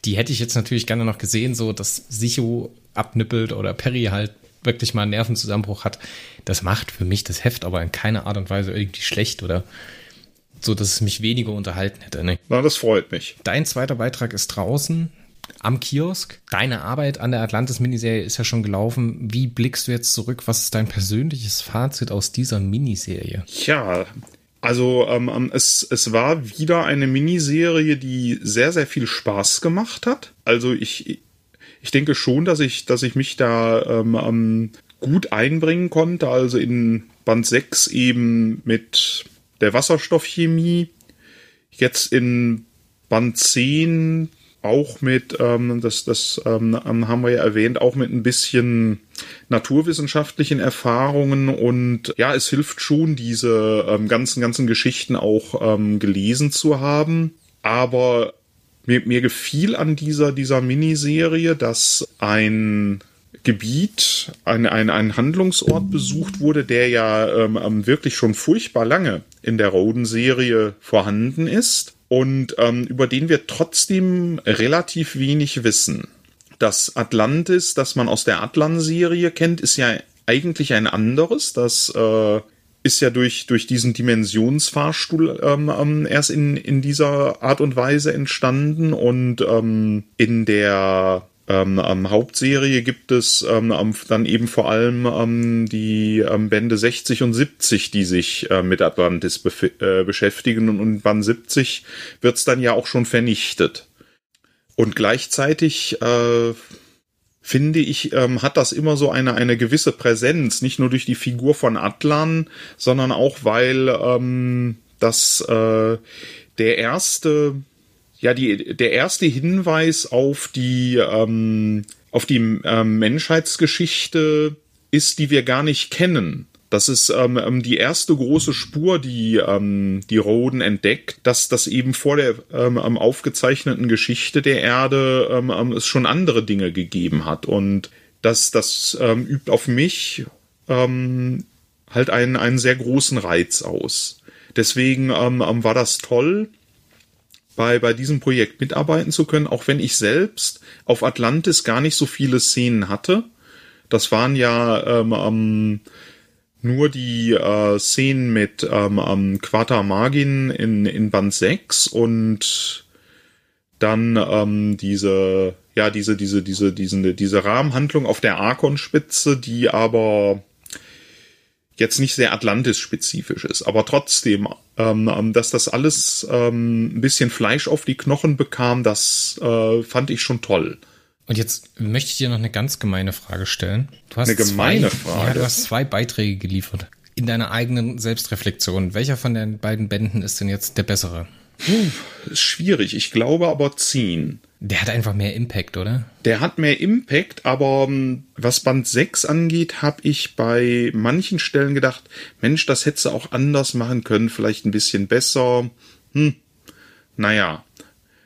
S1: die hätte ich jetzt natürlich gerne noch gesehen, so dass Sicho abnippelt oder Perry halt wirklich mal einen Nervenzusammenbruch hat, das macht für mich das Heft aber in keiner Art und Weise irgendwie schlecht oder so, dass es mich weniger unterhalten hätte. Ne?
S2: Na, das freut mich.
S1: Dein zweiter Beitrag ist draußen am Kiosk. Deine Arbeit an der Atlantis-Miniserie ist ja schon gelaufen. Wie blickst du jetzt zurück? Was ist dein persönliches Fazit aus dieser Miniserie?
S2: Ja, also ähm, ähm es, es war wieder eine Miniserie, die sehr, sehr viel Spaß gemacht hat. Also ich, ich denke schon, dass ich, dass ich mich da ähm, ähm, gut einbringen konnte. Also in Band 6 eben mit der Wasserstoffchemie. Jetzt in Band 10 auch mit, ähm, das, das ähm, ähm, haben wir ja erwähnt, auch mit ein bisschen naturwissenschaftlichen Erfahrungen und ja, es hilft schon, diese ähm, ganzen, ganzen Geschichten auch ähm, gelesen zu haben. Aber mir, mir gefiel an dieser, dieser Miniserie, dass ein Gebiet, ein, ein, ein Handlungsort besucht wurde, der ja ähm, wirklich schon furchtbar lange in der Roden-Serie vorhanden ist und ähm, über den wir trotzdem relativ wenig wissen. Das Atlantis, das man aus der Atlan-Serie kennt, ist ja eigentlich ein anderes. Das äh, ist ja durch, durch diesen Dimensionsfahrstuhl ähm, ähm, erst in, in dieser Art und Weise entstanden und ähm, in der ähm, Hauptserie gibt es ähm dann eben vor allem ähm, die ähm, Bände 60 und 70, die sich äh, mit Atlantis äh, beschäftigen und, und Band 70 wird's dann ja auch schon vernichtet. Und gleichzeitig äh, finde ich, ähm, hat das immer so eine, eine gewisse Präsenz, nicht nur durch die Figur von Atlan, sondern auch, weil ähm, das äh, der erste, ja, die, der erste Hinweis auf die, ähm, auf die ähm, Menschheitsgeschichte ist, die wir gar nicht kennen. Das ist ähm, ähm, die erste große Spur, die ähm, die Roden entdeckt, dass das eben vor der ähm, ähm, aufgezeichneten Geschichte der Erde ähm, ähm, es schon andere Dinge gegeben hat und das das ähm, übt auf mich ähm, halt einen einen sehr großen Reiz aus. Deswegen ähm, war das toll, bei, bei diesem Projekt mitarbeiten zu können, auch wenn ich selbst auf Atlantis gar nicht so viele Szenen hatte. Das waren ja ähm, ähm, nur die äh, Szenen mit ähm, ähm, Quata Magin in, in Band 6 und dann ähm, diese, ja, diese, diese, diese, diese, diese Rahmenhandlung auf der Arkon-Spitze, die aber jetzt nicht sehr Atlantis-spezifisch ist, aber trotzdem, ähm, ähm, dass das alles ähm, ein bisschen Fleisch auf die Knochen bekam, das äh, fand ich schon toll.
S1: Und jetzt möchte ich dir noch eine ganz gemeine Frage stellen.
S2: Du hast eine gemeine
S1: zwei,
S2: Frage.
S1: Ja, du hast zwei Beiträge geliefert. In deiner eigenen Selbstreflexion. Welcher von den beiden Bänden ist denn jetzt der bessere?
S2: Puh, ist schwierig. Ich glaube aber ziehen.
S1: Der hat einfach mehr Impact, oder?
S2: Der hat mehr Impact, aber ähm, was Band 6 angeht, habe ich bei manchen Stellen gedacht, Mensch, das hättest du auch anders machen können, vielleicht ein bisschen besser. Hm, naja.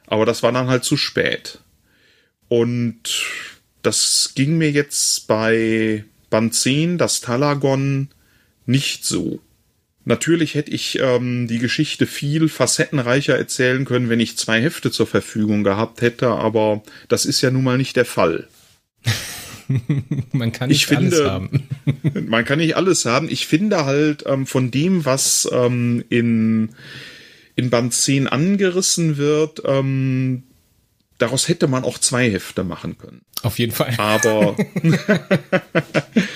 S2: Aber das war dann halt zu spät. Und das ging mir jetzt bei Band 10, das Talagon, nicht so. Natürlich hätte ich ähm, die Geschichte viel facettenreicher erzählen können, wenn ich zwei Hefte zur Verfügung gehabt hätte, aber das ist ja nun mal nicht der Fall.
S1: man kann nicht ich finde, alles haben.
S2: man kann nicht alles haben. Ich finde halt ähm, von dem, was ähm, in, in Band 10 angerissen wird, ähm, daraus hätte man auch zwei Hefte machen können.
S1: Auf jeden Fall.
S2: Aber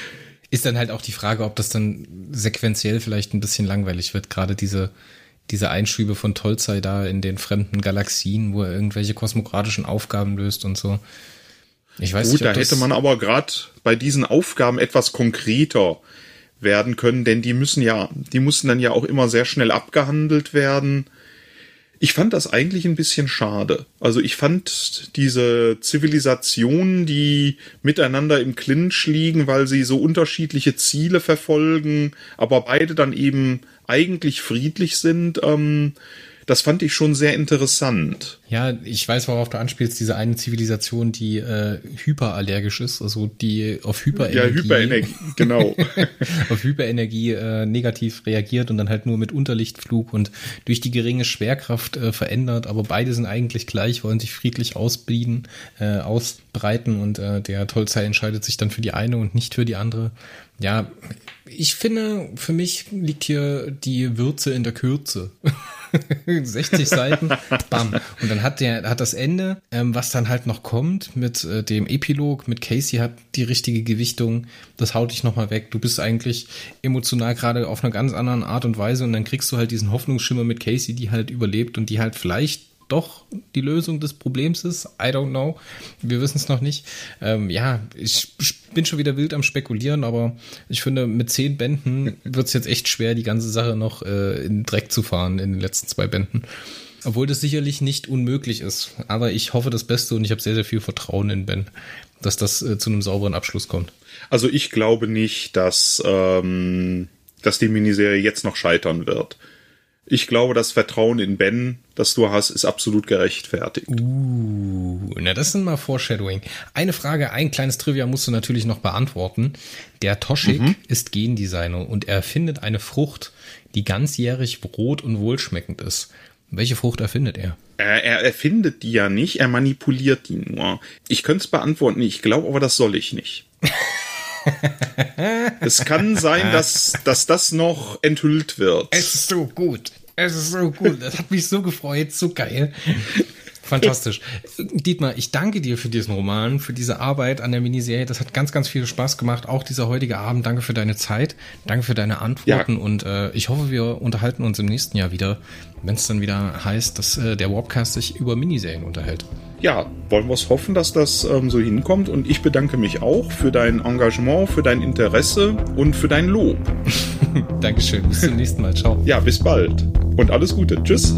S1: ist dann halt auch die Frage, ob das dann sequenziell vielleicht ein bisschen langweilig wird, gerade diese diese Einschübe von Tolzei da in den fremden Galaxien, wo er irgendwelche kosmokratischen Aufgaben löst und so.
S2: Ich weiß Gut, nicht, da hätte man aber gerade bei diesen Aufgaben etwas konkreter werden können, denn die müssen ja, die mussten dann ja auch immer sehr schnell abgehandelt werden. Ich fand das eigentlich ein bisschen schade. Also ich fand diese Zivilisationen, die miteinander im Clinch liegen, weil sie so unterschiedliche Ziele verfolgen, aber beide dann eben eigentlich friedlich sind, ähm, das fand ich schon sehr interessant.
S1: Ja, ich weiß, worauf du anspielst, diese eine Zivilisation, die äh, hyperallergisch ist, also die auf Hyperenergie,
S2: ja, Hyperenergie genau.
S1: auf Hyperenergie äh, negativ reagiert und dann halt nur mit Unterlichtflug und durch die geringe Schwerkraft äh, verändert, aber beide sind eigentlich gleich, wollen sich friedlich ausbieten, äh, ausbreiten und äh, der Tolzei entscheidet sich dann für die eine und nicht für die andere. Ja, ich finde, für mich liegt hier die Würze in der Kürze. 60 Seiten, bam. Und dann hat der, hat das Ende, ähm, was dann halt noch kommt mit äh, dem Epilog, mit Casey hat die richtige Gewichtung, das haut dich nochmal weg. Du bist eigentlich emotional gerade auf einer ganz anderen Art und Weise und dann kriegst du halt diesen Hoffnungsschimmer mit Casey, die halt überlebt und die halt vielleicht doch die Lösung des Problems ist. I don't know. Wir wissen es noch nicht. Ähm, ja, ich bin schon wieder wild am Spekulieren, aber ich finde, mit zehn Bänden wird es jetzt echt schwer, die ganze Sache noch äh, in den Dreck zu fahren in den letzten zwei Bänden. Obwohl das sicherlich nicht unmöglich ist. Aber ich hoffe das Beste und ich habe sehr, sehr viel Vertrauen in Ben, dass das äh, zu einem sauberen Abschluss kommt.
S2: Also ich glaube nicht, dass, ähm, dass die Miniserie jetzt noch scheitern wird. Ich glaube, das Vertrauen in Ben, das du hast, ist absolut gerechtfertigt.
S1: Uh, na, das sind mal Foreshadowing. Eine Frage, ein kleines Trivia musst du natürlich noch beantworten. Der Toschik mhm. ist Gendesigner und er erfindet eine Frucht, die ganzjährig rot und wohlschmeckend ist. Welche Frucht erfindet er?
S2: Er, er erfindet die ja nicht, er manipuliert die nur. Ich könnte es beantworten, ich glaube aber, das soll ich nicht. es kann sein, dass, dass das noch enthüllt wird.
S1: Es ist so gut. Es ist so gut. Das hat mich so gefreut. So geil. Fantastisch. Dietmar, ich danke dir für diesen Roman, für diese Arbeit an der Miniserie. Das hat ganz, ganz viel Spaß gemacht. Auch dieser heutige Abend. Danke für deine Zeit. Danke für deine Antworten. Ja. Und äh, ich hoffe, wir unterhalten uns im nächsten Jahr wieder, wenn es dann wieder heißt, dass äh, der Warpcast sich über Miniserien unterhält
S2: ja, wollen wir es hoffen, dass das ähm, so hinkommt. Und ich bedanke mich auch für dein Engagement, für dein Interesse und für dein Lob.
S1: Dankeschön. Bis zum nächsten Mal. Ciao.
S2: Ja, bis bald. Und alles Gute. Tschüss.